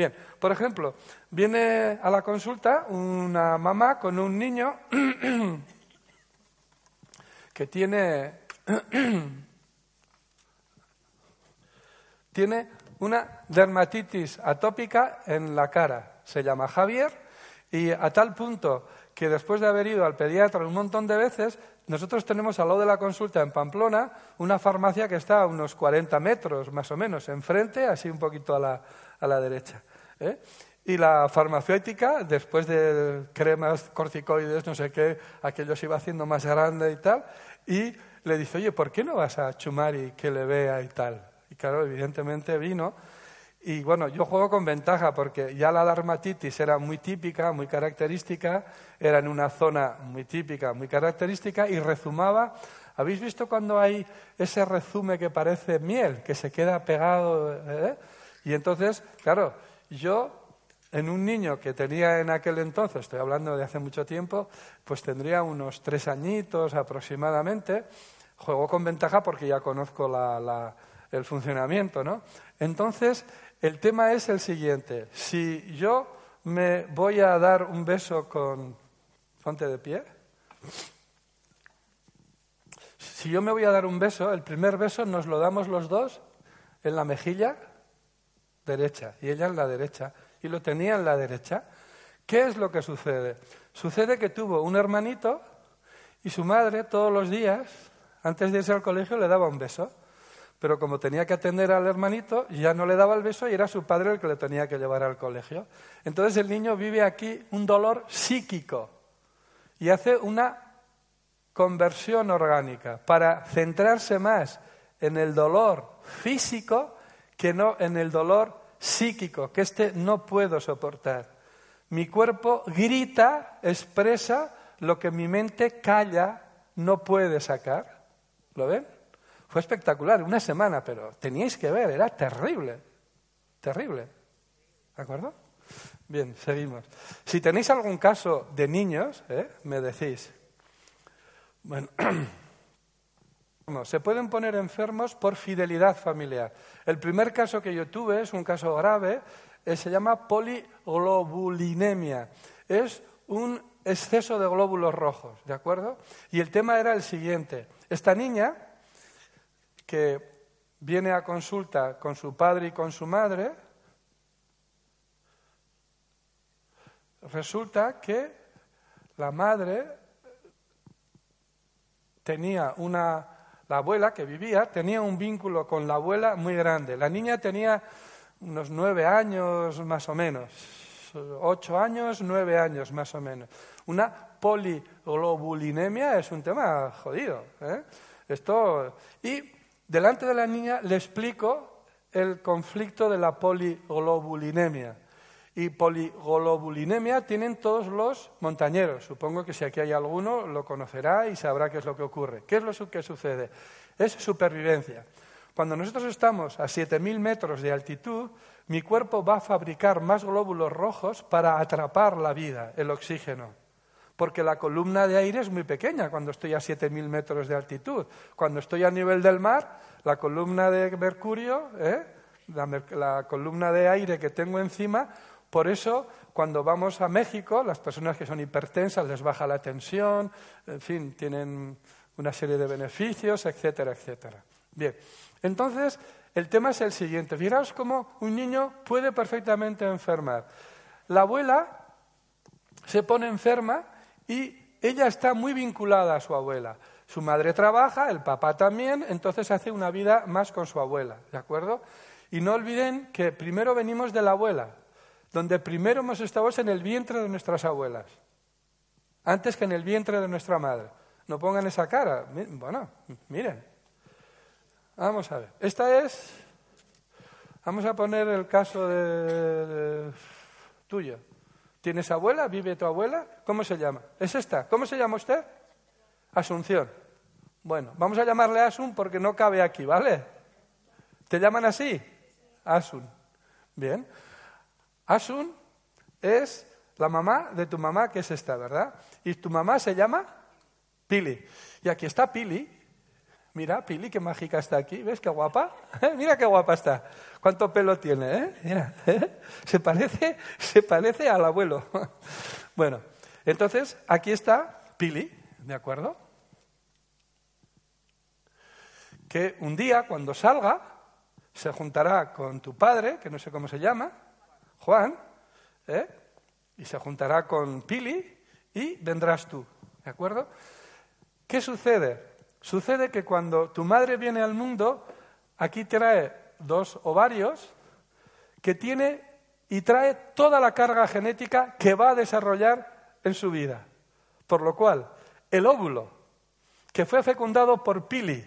Bien, por ejemplo, viene a la consulta una mamá con un niño que tiene, tiene una dermatitis atópica en la cara. Se llama Javier y a tal punto que después de haber ido al pediatra un montón de veces, nosotros tenemos al lado de la consulta en Pamplona una farmacia que está a unos 40 metros más o menos enfrente, así un poquito a la, a la derecha. ¿eh? Y la farmacéutica, después de cremas, corticoides, no sé qué, aquello se iba haciendo más grande y tal, y le dice, oye, ¿por qué no vas a Chumari que le vea y tal? Y claro, evidentemente vino. Y bueno, yo juego con ventaja porque ya la dermatitis era muy típica, muy característica, era en una zona muy típica, muy característica y rezumaba. ¿Habéis visto cuando hay ese rezume que parece miel, que se queda pegado? Eh? Y entonces, claro, yo en un niño que tenía en aquel entonces, estoy hablando de hace mucho tiempo, pues tendría unos tres añitos aproximadamente, juego con ventaja porque ya conozco el funcionamiento, ¿no? Entonces, el tema es el siguiente. Si yo me voy a dar un beso con... Ponte de pie. Si yo me voy a dar un beso, el primer beso nos lo damos los dos en la mejilla derecha y ella en la derecha y lo tenía en la derecha. ¿Qué es lo que sucede? Sucede que tuvo un hermanito y su madre todos los días, antes de irse al colegio, le daba un beso. Pero como tenía que atender al hermanito, ya no le daba el beso y era su padre el que le tenía que llevar al colegio. Entonces el niño vive aquí un dolor psíquico y hace una conversión orgánica para centrarse más en el dolor físico que no en el dolor psíquico, que este no puedo soportar. Mi cuerpo grita, expresa lo que mi mente calla, no puede sacar. ¿Lo ven? Fue espectacular, una semana, pero teníais que ver, era terrible, terrible. ¿De acuerdo? Bien, seguimos. Si tenéis algún caso de niños, ¿eh? me decís. Bueno. Se pueden poner enfermos por fidelidad familiar. El primer caso que yo tuve es un caso grave, eh, se llama poliglobulinemia. Es un exceso de glóbulos rojos, ¿de acuerdo? Y el tema era el siguiente. Esta niña, que viene a consulta con su padre y con su madre, resulta que la madre tenía una la abuela que vivía tenía un vínculo con la abuela muy grande. La niña tenía unos nueve años más o menos, ocho años, nueve años más o menos. Una poliglobulinemia es un tema jodido. ¿eh? Esto, y delante de la niña le explico el conflicto de la poliglobulinemia y poliglobulinemia tienen todos los montañeros. Supongo que si aquí hay alguno lo conocerá y sabrá qué es lo que ocurre. ¿Qué es lo que sucede? Es supervivencia. Cuando nosotros estamos a 7.000 metros de altitud, mi cuerpo va a fabricar más glóbulos rojos para atrapar la vida, el oxígeno. Porque la columna de aire es muy pequeña cuando estoy a 7.000 metros de altitud. Cuando estoy a nivel del mar, la columna de mercurio, ¿eh? la columna de aire que tengo encima, por eso, cuando vamos a México, las personas que son hipertensas les baja la tensión, en fin, tienen una serie de beneficios, etcétera, etcétera. Bien, entonces el tema es el siguiente. Fijaos cómo un niño puede perfectamente enfermar. La abuela se pone enferma y ella está muy vinculada a su abuela. Su madre trabaja, el papá también, entonces hace una vida más con su abuela, ¿de acuerdo? Y no olviden que primero venimos de la abuela, donde primero hemos estado en el vientre de nuestras abuelas. antes que en el vientre de nuestra madre. No pongan esa cara. Bueno, miren. Vamos a ver. Esta es. Vamos a poner el caso de, tuyo. ¿Tienes abuela? ¿Vive tu abuela? ¿Cómo se llama? ¿Es esta? ¿Cómo se llama usted? Asunción. Bueno, vamos a llamarle Asun porque no cabe aquí, ¿vale? ¿Te llaman así? Asun. Bien. Asun es la mamá de tu mamá, que es esta, ¿verdad? Y tu mamá se llama Pili. Y aquí está Pili. Mira, Pili, qué mágica está aquí. ¿Ves qué guapa? Mira qué guapa está. ¿Cuánto pelo tiene? Eh? Mira, ¿eh? se parece, se parece al abuelo. bueno, entonces aquí está Pili, ¿de acuerdo? Que un día, cuando salga, se juntará con tu padre, que no sé cómo se llama, Juan, ¿eh? y se juntará con Pili y vendrás tú. ¿De acuerdo? ¿Qué sucede? Sucede que cuando tu madre viene al mundo, aquí trae dos ovarios que tiene y trae toda la carga genética que va a desarrollar en su vida. Por lo cual, el óvulo que fue fecundado por Pili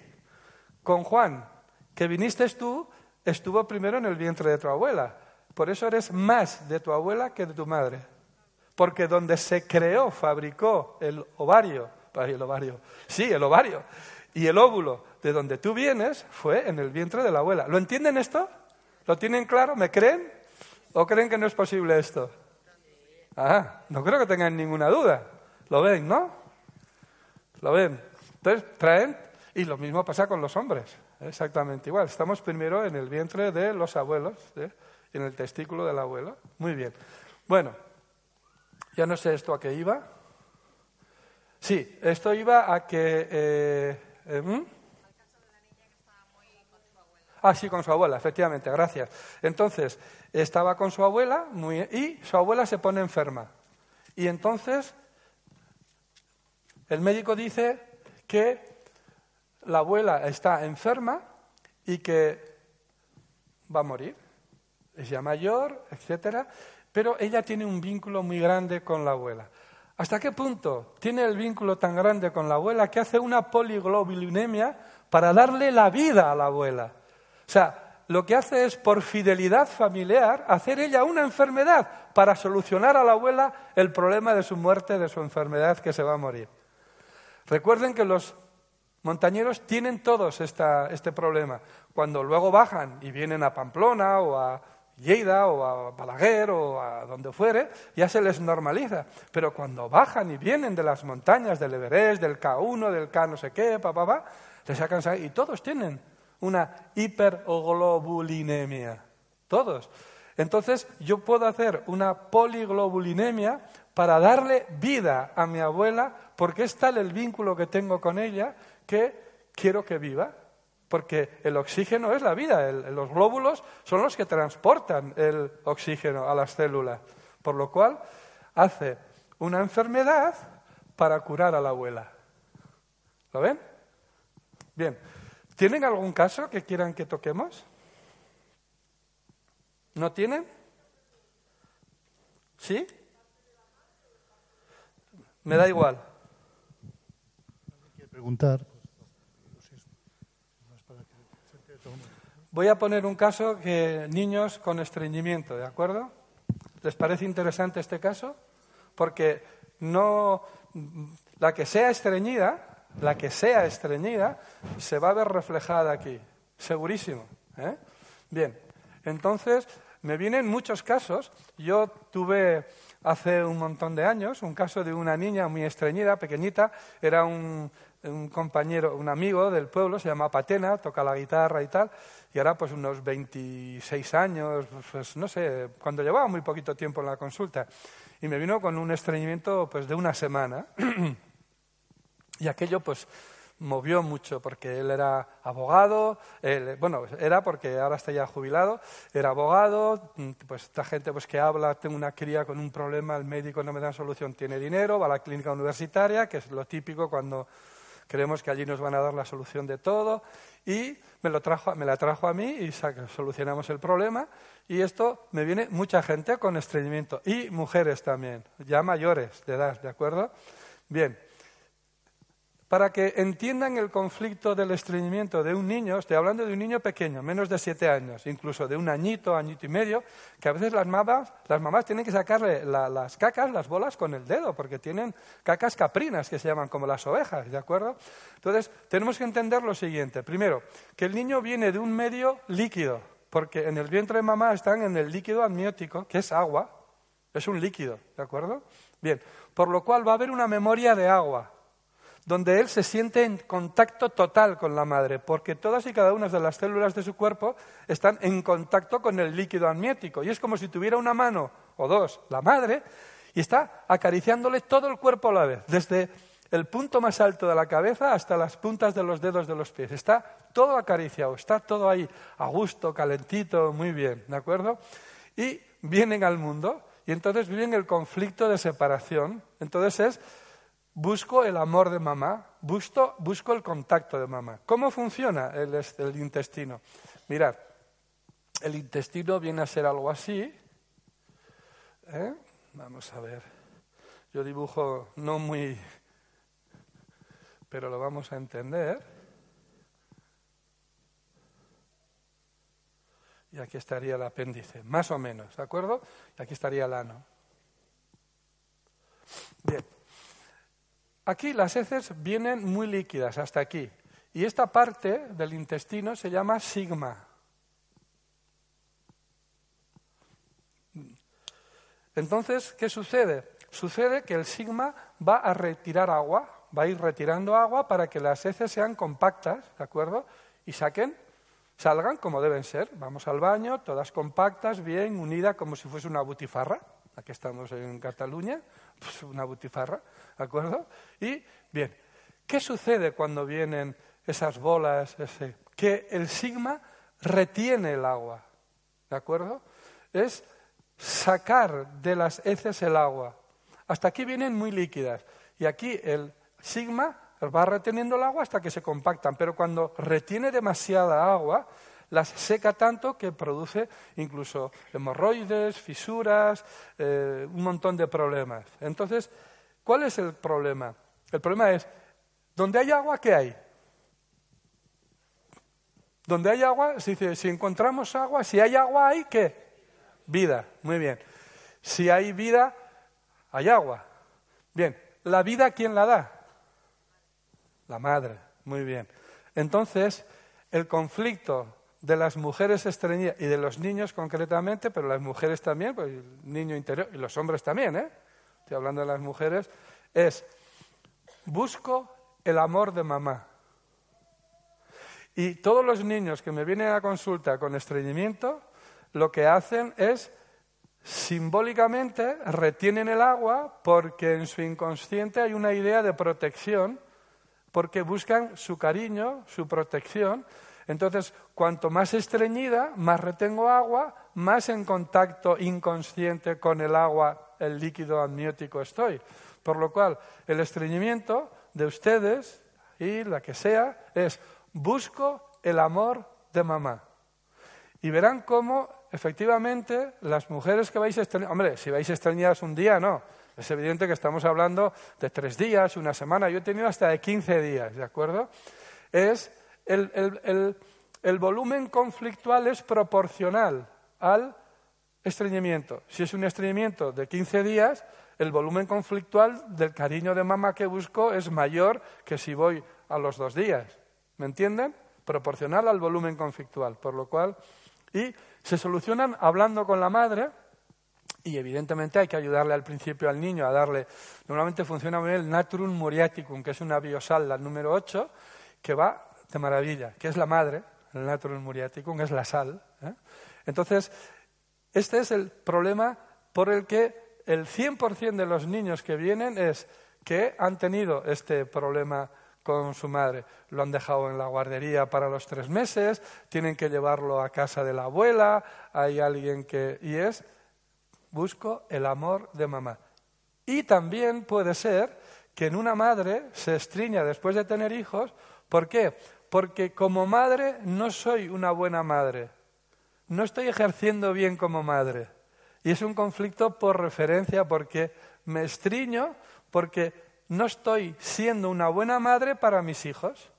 con Juan, que viniste tú, estuvo primero en el vientre de tu abuela. Por eso eres más de tu abuela que de tu madre. Porque donde se creó, fabricó el ovario, el ovario, sí, el ovario, y el óvulo de donde tú vienes fue en el vientre de la abuela. ¿Lo entienden esto? ¿Lo tienen claro? ¿Me creen? ¿O creen que no es posible esto? Ah, no creo que tengan ninguna duda. ¿Lo ven, no? ¿Lo ven? Entonces traen, y lo mismo pasa con los hombres, exactamente igual. Estamos primero en el vientre de los abuelos, ¿eh? en el testículo del abuelo. Muy bien. Bueno, ya no sé esto a qué iba. Sí, esto iba a que... Eh, eh, ¿hmm? Ah, sí, con su abuela, efectivamente, gracias. Entonces, estaba con su abuela muy, y su abuela se pone enferma. Y entonces, el médico dice que la abuela está enferma y que va a morir. Es ya mayor, etcétera pero ella tiene un vínculo muy grande con la abuela. ¿Hasta qué punto tiene el vínculo tan grande con la abuela que hace una poliglobulinemia para darle la vida a la abuela? O sea, lo que hace es, por fidelidad familiar, hacer ella una enfermedad para solucionar a la abuela el problema de su muerte, de su enfermedad que se va a morir. Recuerden que los montañeros tienen todos este problema. Cuando luego bajan y vienen a Pamplona o a, Lleida o a Balaguer o a donde fuere, ya se les normaliza. Pero cuando bajan y vienen de las montañas del Everest, del K1, del K no sé qué, pa, pa, pa, les sacan y todos tienen una hiperglobulinemia. Todos. Entonces yo puedo hacer una poliglobulinemia para darle vida a mi abuela porque es tal el vínculo que tengo con ella que quiero que viva porque el oxígeno es la vida, los glóbulos son los que transportan el oxígeno a las células, por lo cual hace una enfermedad para curar a la abuela. ¿Lo ven? Bien. ¿Tienen algún caso que quieran que toquemos? ¿No tienen? ¿Sí? Me da igual. preguntar Voy a poner un caso que niños con estreñimiento, ¿de acuerdo? ¿Les parece interesante este caso? Porque no la que sea estreñida, la que sea estreñida, se va a ver reflejada aquí, segurísimo. ¿eh? Bien, entonces me vienen muchos casos. Yo tuve hace un montón de años un caso de una niña muy estreñida, pequeñita, era un, un compañero, un amigo del pueblo, se llama Patena, toca la guitarra y tal, y ahora pues unos 26 años, pues no sé, cuando llevaba muy poquito tiempo en la consulta, y me vino con un estreñimiento pues de una semana, y aquello pues movió mucho porque él era abogado, bueno, era porque ahora está ya jubilado, era abogado, pues esta gente pues que habla, tengo una cría con un problema, el médico no me da solución, tiene dinero, va a la clínica universitaria, que es lo típico cuando creemos que allí nos van a dar la solución de todo y me, lo trajo, me la trajo a mí y solucionamos el problema y esto me viene mucha gente con estreñimiento y mujeres también, ya mayores de edad, ¿de acuerdo? Bien, para que entiendan el conflicto del estreñimiento de un niño, estoy hablando de un niño pequeño, menos de siete años, incluso de un añito, añito y medio, que a veces las mamás, las mamás tienen que sacarle las cacas, las bolas con el dedo, porque tienen cacas caprinas, que se llaman como las ovejas, ¿de acuerdo? Entonces, tenemos que entender lo siguiente. Primero, que el niño viene de un medio líquido, porque en el vientre de mamá están en el líquido amniótico, que es agua, es un líquido, ¿de acuerdo? Bien, por lo cual va a haber una memoria de agua donde él se siente en contacto total con la madre, porque todas y cada una de las células de su cuerpo están en contacto con el líquido amniótico. Y es como si tuviera una mano o dos la madre y está acariciándole todo el cuerpo a la vez, desde el punto más alto de la cabeza hasta las puntas de los dedos de los pies. Está todo acariciado, está todo ahí a gusto, calentito, muy bien, ¿de acuerdo? Y vienen al mundo y entonces viven el conflicto de separación. Entonces es busco el amor de mamá, busco, busco el contacto de mamá. ¿Cómo funciona el, intestino? Mirad, el intestino viene a ser algo así. ¿eh? Vamos a ver. Yo dibujo no muy, pero lo vamos a entender. Y aquí estaría el apéndice, más o menos, ¿de acuerdo? Y aquí estaría el ano. Bien. Aquí las heces vienen muy líquidas, hasta aquí. Y esta parte del intestino se llama sigma. Entonces, ¿qué sucede? Sucede que el sigma va a retirar agua, va a ir retirando agua para que las heces sean compactas, ¿de acuerdo? Y saquen, salgan como deben ser. Vamos al baño, todas compactas, bien, unidas, como si fuese una butifarra. Aquí estamos en Cataluña, pues una butifarra. ¿de acuerdo? Y, bien, ¿qué sucede cuando vienen esas bolas? Ese? Que el sigma retiene el agua, ¿de acuerdo? Es sacar de las heces el agua. Hasta aquí vienen muy líquidas. Y aquí el sigma va reteniendo el agua hasta que se compactan. Pero cuando retiene demasiada agua, las seca tanto que produce incluso hemorroides, fisuras, eh, un montón de problemas. Entonces, ¿Cuál es el problema? El problema es, donde hay agua, ¿qué hay? Donde hay agua, si, si encontramos agua, si hay agua, ¿hay qué? Vida, muy bien. Si hay vida, hay agua. Bien, ¿la vida quién la da? La madre, muy bien. Entonces, el conflicto de las mujeres estreñidas y de los niños concretamente, pero las mujeres también, pues el niño interior y los hombres también, ¿eh? estoy hablando de las mujeres, es busco el amor de mamá. Y todos los niños que me vienen a consulta con estreñimiento, lo que hacen es simbólicamente retienen el agua porque en su inconsciente hay una idea de protección, porque buscan su cariño, su protección. Entonces, cuanto más estreñida, más retengo agua, más en contacto inconsciente con el agua el líquido amniótico estoy. Por lo cual, el estreñimiento de ustedes y la que sea es busco el amor de mamá. Y verán cómo, efectivamente, las mujeres que vais a estreñir, hombre, si vais estreñidas un día, no. Es evidente que estamos hablando de tres días, una semana. Yo he tenido hasta de 15 días, ¿de acuerdo? Es el, el volumen conflictual es proporcional al estreñimiento. Si es un estreñimiento de 15 días, el volumen conflictual del cariño de mamá que busco es mayor que si voy a los dos días. ¿Me entienden? Proporcional al volumen conflictual. Por lo cual, y se solucionan hablando con la madre, y evidentemente hay que ayudarle al principio al niño a darle. Normalmente funciona muy bien el Natrum Muriaticum, que es una biosal, la número 8, que va de maravilla, que es la madre, el Natrum Muriaticum, es la sal. ¿eh? Entonces, este es el problema por el que el 100% de los niños que vienen es que han tenido este problema con su madre. Lo han dejado en la guardería para los tres meses, tienen que llevarlo a casa de la abuela, hay alguien que... Y es, busco el amor de mamá. Y también puede ser que en una madre se estriña después de tener hijos. ¿Por qué? Porque como madre no soy una buena madre. No estoy ejerciendo bien como madre. Y es un conflicto por referencia porque me estriño porque no estoy siendo una buena madre para mis hijos.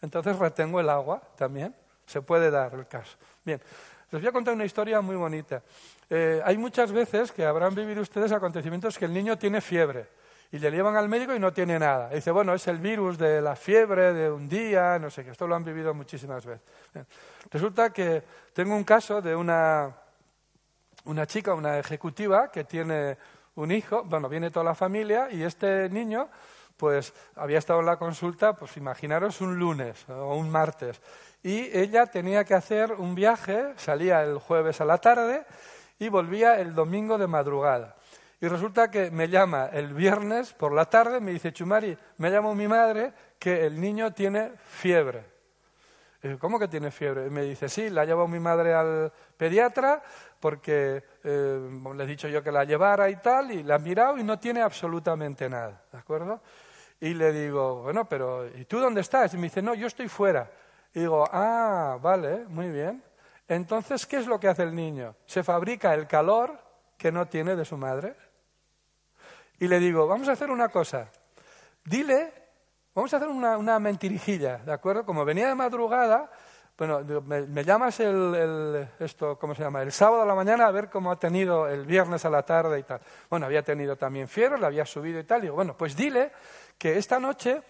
Entonces retengo el agua también. Se puede dar el caso. Bien, les voy a contar una historia muy bonita. Eh, hay muchas veces que habrán vivido ustedes acontecimientos que el niño tiene fiebre y le llevan al médico y no tiene nada. dice, bueno, es el virus de la fiebre de un día, no sé qué. Esto lo han vivido muchísimas veces. Resulta que tengo un caso de una, una chica, una ejecutiva, que tiene un hijo, bueno, viene toda la familia y este niño pues había estado en la consulta, pues imaginaros un lunes o un martes. Y ella tenía que hacer un viaje, salía el jueves a la tarde y volvía el domingo de madrugada. Y resulta que me llama el viernes por la tarde, me dice, Chumari, me llamó mi madre que el niño tiene fiebre. ¿Cómo que tiene fiebre? me dice, sí, la ha llevado mi madre al pediatra porque eh, le he dicho yo que la llevara y tal, y la ha mirado y no tiene absolutamente nada, ¿de acuerdo? Y le digo, bueno, pero ¿y tú dónde estás? Y me dice, no, yo estoy fuera. Y digo, ah, vale, muy bien. Entonces, ¿qué es lo que hace el niño? Se fabrica el calor que no tiene de su madre. Y le digo, vamos a hacer una cosa. Dile, vamos a hacer una, mentirijilla, ¿de acuerdo? Como venía de madrugada, bueno, me, llamas el, esto, ¿cómo se llama? El sábado a la mañana a ver cómo ha tenido el viernes a la tarde y tal. Bueno, había tenido también fiebre, le había subido y tal. Y digo, bueno, pues dile que esta noche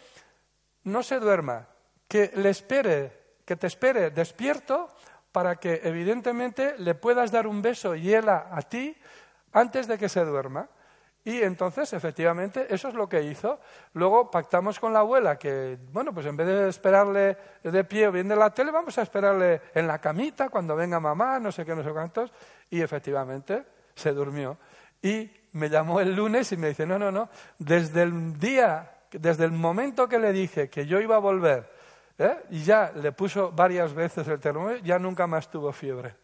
no se duerma, que le espere, que te espere despierto para que evidentemente le puedas dar un beso y él a ti antes de que se duerma. Y entonces, efectivamente, eso es lo que hizo. Luego pactamos con la abuela que, bueno, pues en vez de esperarle de pie o viendo la tele, vamos a esperarle en la camita cuando venga mamá, no sé qué, no sé cuántos. Y efectivamente se durmió. Y me llamó el lunes y me dice, no, no, no, desde el día, desde el momento que le dije que yo iba a volver, ¿eh? y ya le puso varias veces el termómetro, ya nunca más tuvo fiebre.